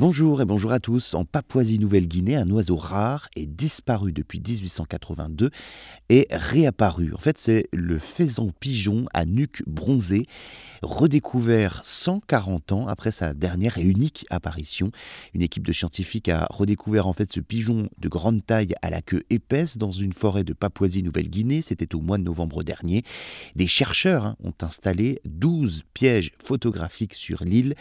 Bonjour et bonjour à tous. En Papouasie-Nouvelle-Guinée, un oiseau rare est disparu depuis 1882 et réapparu. En fait, c'est le faisan pigeon à nuque bronzée, redécouvert 140 ans après sa dernière et unique apparition. Une équipe de scientifiques a redécouvert en fait ce pigeon de grande taille à la queue épaisse dans une forêt de Papouasie-Nouvelle-Guinée. C'était au mois de novembre dernier. Des chercheurs hein, ont installé 12 pièges photographiques sur l'île.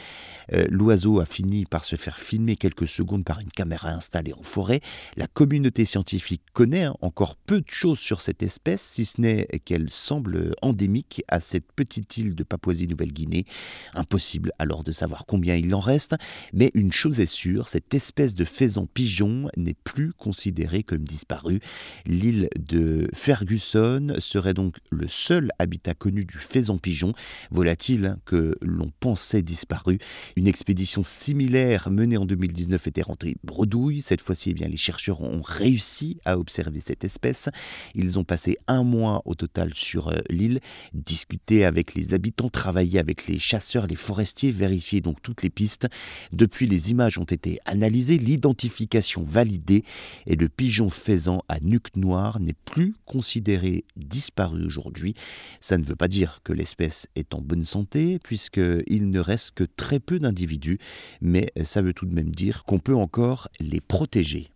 Euh, l'oiseau a fini par se faire filmer quelques secondes par une caméra installée en forêt. La communauté scientifique connaît hein, encore peu de choses sur cette espèce, si ce n'est qu'elle semble endémique à cette petite île de Papouasie-Nouvelle-Guinée. Impossible alors de savoir combien il en reste, mais une chose est sûre, cette espèce de faisan pigeon n'est plus considérée comme disparue. L'île de Ferguson serait donc le seul habitat connu du faisan pigeon, volatile hein, que l'on pensait disparu. Une expédition similaire menée en 2019 était rentrée bredouille. Cette fois-ci, eh bien, les chercheurs ont réussi à observer cette espèce. Ils ont passé un mois au total sur euh, l'île, discuté avec les habitants, travaillé avec les chasseurs, les forestiers, vérifié donc toutes les pistes. Depuis, les images ont été analysées, l'identification validée et le pigeon faisan à nuque noire n'est plus considéré disparu aujourd'hui. Ça ne veut pas dire que l'espèce est en bonne santé, puisqu'il ne reste que très peu d'individus, mais ça veut tout de même dire qu'on peut encore les protéger.